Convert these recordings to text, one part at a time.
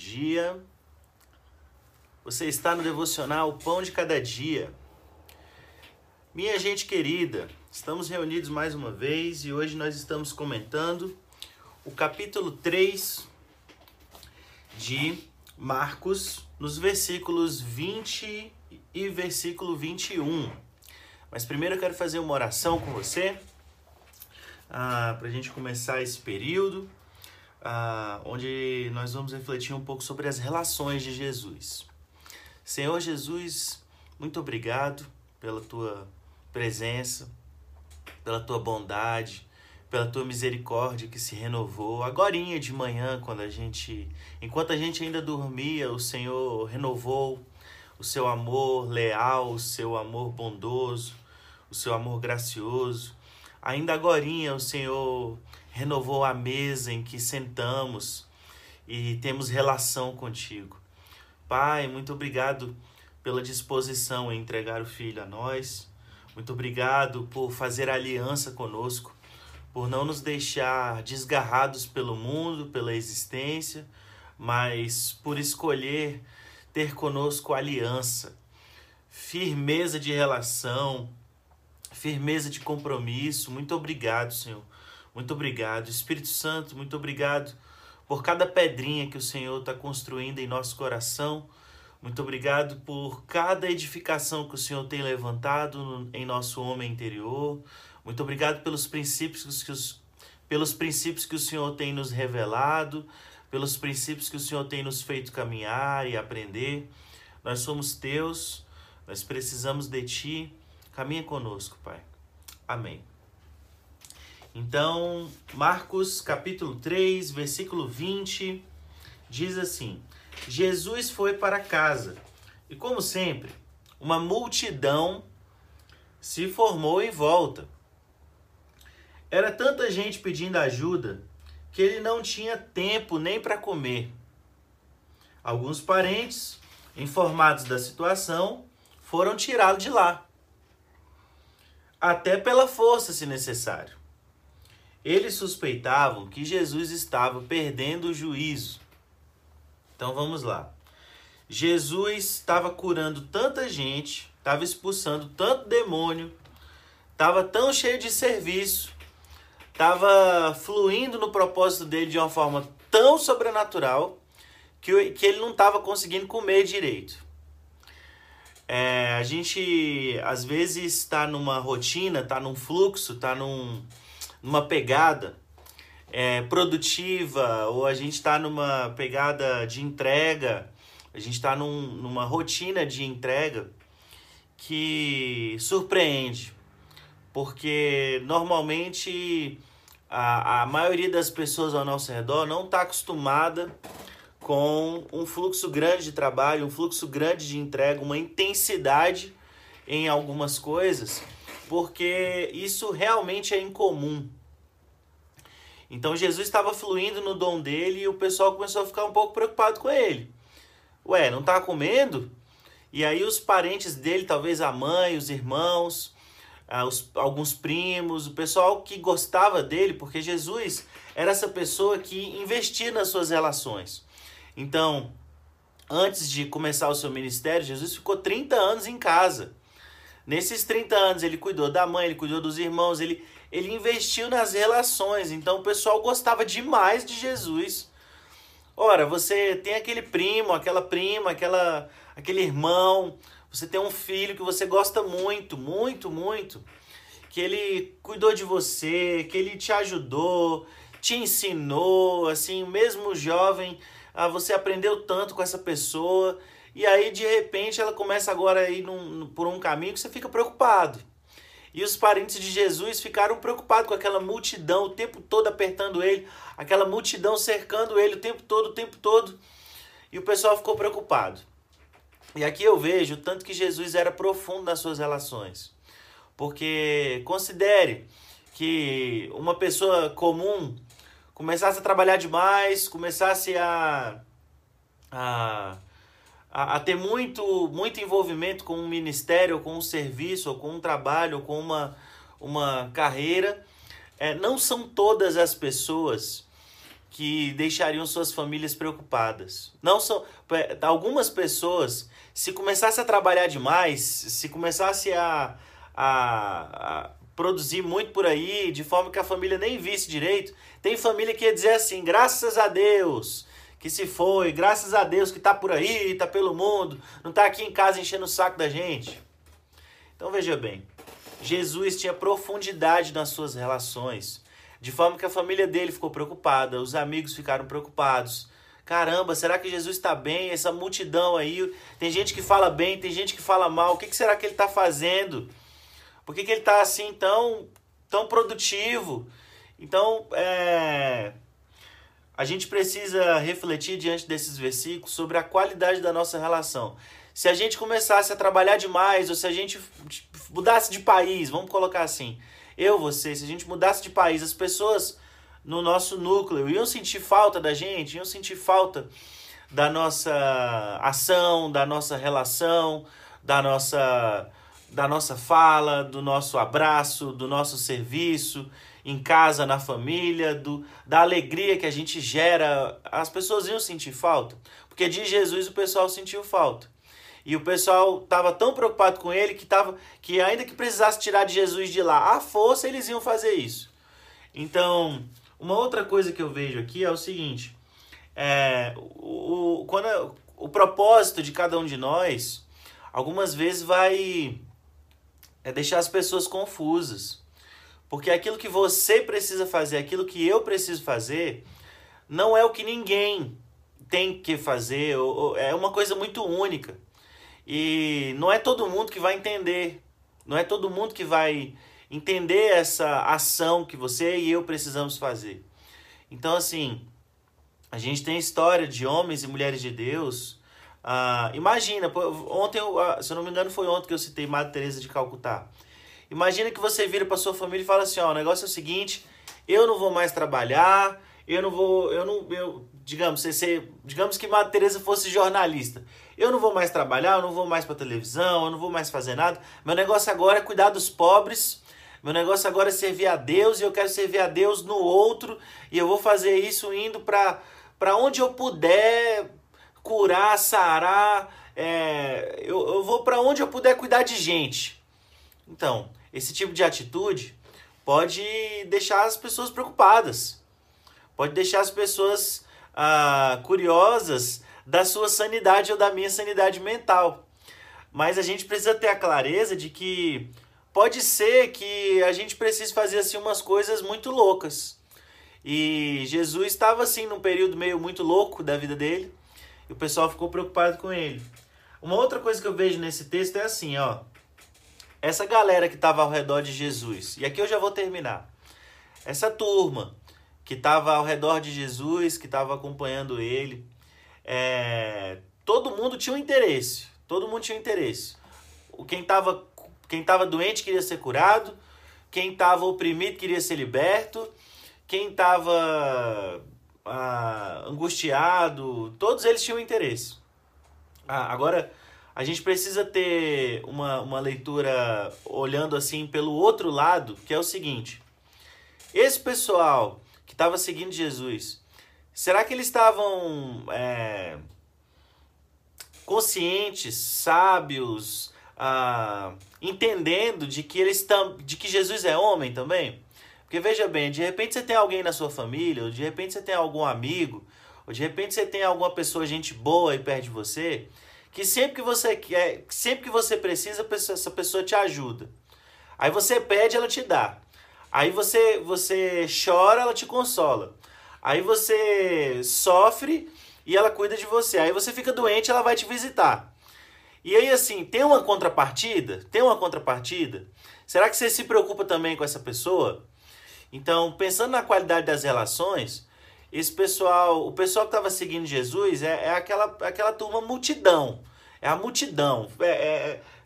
dia. Você está no devocional Pão de Cada Dia. Minha gente querida, estamos reunidos mais uma vez e hoje nós estamos comentando o capítulo 3 de Marcos, nos versículos 20 e versículo 21. Mas primeiro eu quero fazer uma oração com você, ah, para a gente começar esse período ah, onde nós vamos refletir um pouco sobre as relações de Jesus. Senhor Jesus, muito obrigado pela tua presença, pela tua bondade, pela tua misericórdia que se renovou. Agorinha de manhã, quando a gente, enquanto a gente ainda dormia, o Senhor renovou o seu amor leal, o seu amor bondoso, o seu amor gracioso. Ainda agorinha o Senhor renovou a mesa em que sentamos e temos relação contigo. Pai, muito obrigado pela disposição em entregar o filho a nós. Muito obrigado por fazer aliança conosco, por não nos deixar desgarrados pelo mundo, pela existência, mas por escolher ter conosco aliança, firmeza de relação, firmeza de compromisso. Muito obrigado, Senhor muito obrigado. Espírito Santo, muito obrigado por cada pedrinha que o Senhor está construindo em nosso coração. Muito obrigado por cada edificação que o Senhor tem levantado em nosso homem interior. Muito obrigado pelos princípios que os, pelos princípios que o Senhor tem nos revelado, pelos princípios que o Senhor tem nos feito caminhar e aprender. Nós somos teus, nós precisamos de ti. Caminha conosco, Pai. Amém. Então, Marcos capítulo 3, versículo 20, diz assim: Jesus foi para casa e, como sempre, uma multidão se formou em volta. Era tanta gente pedindo ajuda que ele não tinha tempo nem para comer. Alguns parentes, informados da situação, foram tirá-lo de lá, até pela força, se necessário. Eles suspeitavam que Jesus estava perdendo o juízo. Então vamos lá. Jesus estava curando tanta gente, estava expulsando tanto demônio, estava tão cheio de serviço, estava fluindo no propósito dele de uma forma tão sobrenatural que, que ele não estava conseguindo comer direito. É, a gente às vezes está numa rotina, está num fluxo, está num, numa pegada é, produtiva, ou a gente está numa pegada de entrega, a gente está num, numa rotina de entrega que surpreende, porque normalmente a, a maioria das pessoas ao nosso redor não está acostumada com um fluxo grande de trabalho, um fluxo grande de entrega, uma intensidade em algumas coisas porque isso realmente é incomum. Então Jesus estava fluindo no dom dele e o pessoal começou a ficar um pouco preocupado com ele. Ué, não está comendo? E aí os parentes dele, talvez a mãe, os irmãos, ah, os, alguns primos, o pessoal que gostava dele, porque Jesus era essa pessoa que investia nas suas relações. Então, antes de começar o seu ministério, Jesus ficou 30 anos em casa. Nesses 30 anos ele cuidou da mãe, ele cuidou dos irmãos, ele, ele investiu nas relações. Então o pessoal gostava demais de Jesus. Ora, você tem aquele primo, aquela prima, aquela, aquele irmão, você tem um filho que você gosta muito, muito, muito, que ele cuidou de você, que ele te ajudou, te ensinou, assim, mesmo jovem, ah, você aprendeu tanto com essa pessoa e aí, de repente, ela começa agora a ir num, por um caminho que você fica preocupado. E os parentes de Jesus ficaram preocupados com aquela multidão o tempo todo apertando ele, aquela multidão cercando ele o tempo todo, o tempo todo. E o pessoal ficou preocupado. E aqui eu vejo tanto que Jesus era profundo nas suas relações. Porque considere que uma pessoa comum começasse a trabalhar demais, começasse a, a a, a, ter muito, muito envolvimento com um ministério, com um serviço, com um trabalho, com uma, uma carreira. É, não são todas as pessoas que deixariam suas famílias preocupadas. Não são algumas pessoas, se começasse a trabalhar demais, se começasse a, a, a produzir muito por aí, de forma que a família nem visse direito, tem família que ia dizer assim: graças a Deus que se foi, graças a Deus que está por aí, está pelo mundo, não está aqui em casa enchendo o saco da gente. Então veja bem, Jesus tinha profundidade nas suas relações, de forma que a família dele ficou preocupada, os amigos ficaram preocupados. Caramba, será que Jesus está bem? Essa multidão aí, tem gente que fala bem, tem gente que fala mal. O que, que será que ele está fazendo? Por que, que ele está assim tão, tão produtivo? Então, é, a gente precisa refletir diante desses versículos sobre a qualidade da nossa relação. Se a gente começasse a trabalhar demais, ou se a gente mudasse de país, vamos colocar assim, eu, você, se a gente mudasse de país, as pessoas no nosso núcleo iam sentir falta da gente, iam sentir falta da nossa ação, da nossa relação, da nossa da nossa fala, do nosso abraço, do nosso serviço em casa, na família, do, da alegria que a gente gera, as pessoas iam sentir falta. Porque de Jesus o pessoal sentiu falta. E o pessoal estava tão preocupado com ele que, tava, que ainda que precisasse tirar de Jesus de lá à força, eles iam fazer isso. Então, uma outra coisa que eu vejo aqui é o seguinte: é, o, o, quando, o propósito de cada um de nós, algumas vezes vai é deixar as pessoas confusas. Porque aquilo que você precisa fazer, aquilo que eu preciso fazer, não é o que ninguém tem que fazer, é uma coisa muito única. E não é todo mundo que vai entender, não é todo mundo que vai entender essa ação que você e eu precisamos fazer. Então, assim, a gente tem história de homens e mulheres de Deus. Ah, imagina, ontem, se eu não me engano, foi ontem que eu citei Madre Teresa de Calcutá. Imagina que você vira para sua família e fala assim, ó, o negócio é o seguinte, eu não vou mais trabalhar, eu não vou, eu não, eu, digamos, você, digamos que Madre Teresa fosse jornalista. Eu não vou mais trabalhar, eu não vou mais para televisão, eu não vou mais fazer nada. Meu negócio agora é cuidar dos pobres. Meu negócio agora é servir a Deus e eu quero servir a Deus no outro e eu vou fazer isso indo para para onde eu puder curar, sarar, é, eu, eu vou para onde eu puder cuidar de gente. Então, esse tipo de atitude pode deixar as pessoas preocupadas, pode deixar as pessoas ah, curiosas da sua sanidade ou da minha sanidade mental. Mas a gente precisa ter a clareza de que pode ser que a gente precise fazer assim umas coisas muito loucas. E Jesus estava assim num período meio muito louco da vida dele, e o pessoal ficou preocupado com ele. Uma outra coisa que eu vejo nesse texto é assim, ó essa galera que estava ao redor de Jesus, e aqui eu já vou terminar. Essa turma que estava ao redor de Jesus, que estava acompanhando ele, é, todo mundo tinha um interesse. Todo mundo tinha um interesse. Quem estava quem tava doente queria ser curado, quem estava oprimido queria ser liberto, quem estava ah, angustiado, todos eles tinham interesse. Ah, agora, a gente precisa ter uma, uma leitura olhando assim pelo outro lado, que é o seguinte: esse pessoal que estava seguindo Jesus, será que eles estavam é, conscientes, sábios, ah, entendendo de que eles estão, de que Jesus é homem também? Porque veja bem, de repente você tem alguém na sua família, ou de repente você tem algum amigo, ou de repente você tem alguma pessoa, gente boa aí perto de você, que sempre que você quer, sempre que você precisa, essa pessoa te ajuda. Aí você pede, ela te dá. Aí você você chora, ela te consola. Aí você sofre e ela cuida de você. Aí você fica doente, ela vai te visitar. E aí assim, tem uma contrapartida? Tem uma contrapartida? Será que você se preocupa também com essa pessoa? Então, pensando na qualidade das relações, esse pessoal, o pessoal que estava seguindo Jesus é, é, aquela, aquela turma multidão. É a multidão. É, é,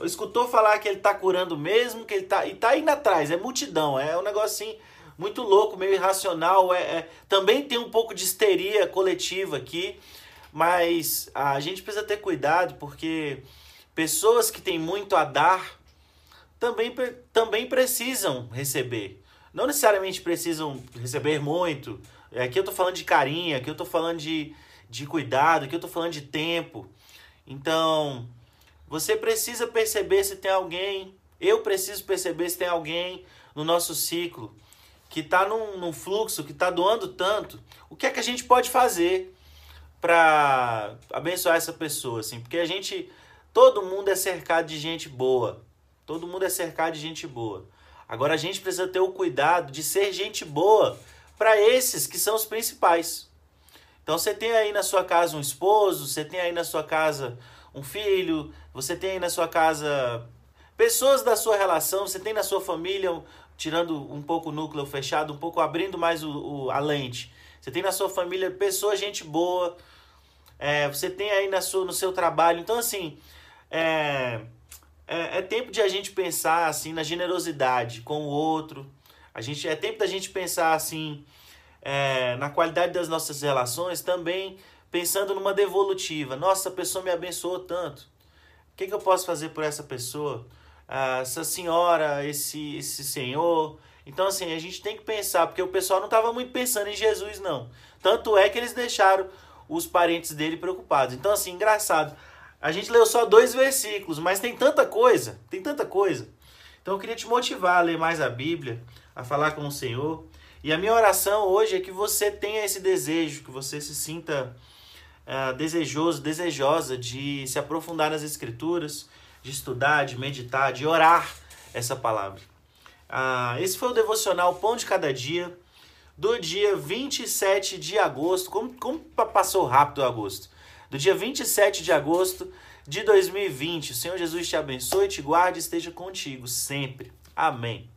é escutou falar que ele está curando mesmo, que ele tá. E tá indo atrás, é multidão. É um assim, muito louco, meio irracional. É, é, também tem um pouco de histeria coletiva aqui, mas a gente precisa ter cuidado porque pessoas que têm muito a dar também, também precisam receber. Não necessariamente precisam receber muito, Aqui eu tô falando de carinho, aqui eu tô falando de, de cuidado, aqui eu tô falando de tempo. Então, você precisa perceber se tem alguém, eu preciso perceber se tem alguém no nosso ciclo que está num, num, fluxo, que está doando tanto. O que é que a gente pode fazer para abençoar essa pessoa? Assim? Porque a gente, todo mundo é cercado de gente boa. Todo mundo é cercado de gente boa. Agora a gente precisa ter o cuidado de ser gente boa para esses que são os principais. Então você tem aí na sua casa um esposo, você tem aí na sua casa um filho, você tem aí na sua casa pessoas da sua relação, você tem na sua família, tirando um pouco o núcleo fechado, um pouco abrindo mais o, o a lente. Você tem na sua família pessoas, gente boa, é, você tem aí na sua, no seu trabalho. Então, assim, é, é, é, tempo de a gente pensar assim na generosidade com o outro. A gente, é tempo da gente pensar assim é, na qualidade das nossas relações também pensando numa devolutiva. Nossa, a pessoa me abençoou tanto. O que, que eu posso fazer por essa pessoa? Ah, essa senhora, esse, esse senhor. Então, assim, a gente tem que pensar, porque o pessoal não estava muito pensando em Jesus, não. Tanto é que eles deixaram os parentes dele preocupados. Então, assim, engraçado. A gente leu só dois versículos, mas tem tanta coisa, tem tanta coisa. Então, eu queria te motivar a ler mais a Bíblia, a falar com o Senhor. E a minha oração hoje é que você tenha esse desejo, que você se sinta uh, desejoso, desejosa de se aprofundar nas Escrituras, de estudar, de meditar, de orar essa palavra. Uh, esse foi o devocional Pão de Cada Dia, do dia 27 de agosto. Como, como passou rápido o agosto? Do dia 27 de agosto de 2020. O Senhor Jesus te abençoe, te guarde e esteja contigo sempre. Amém.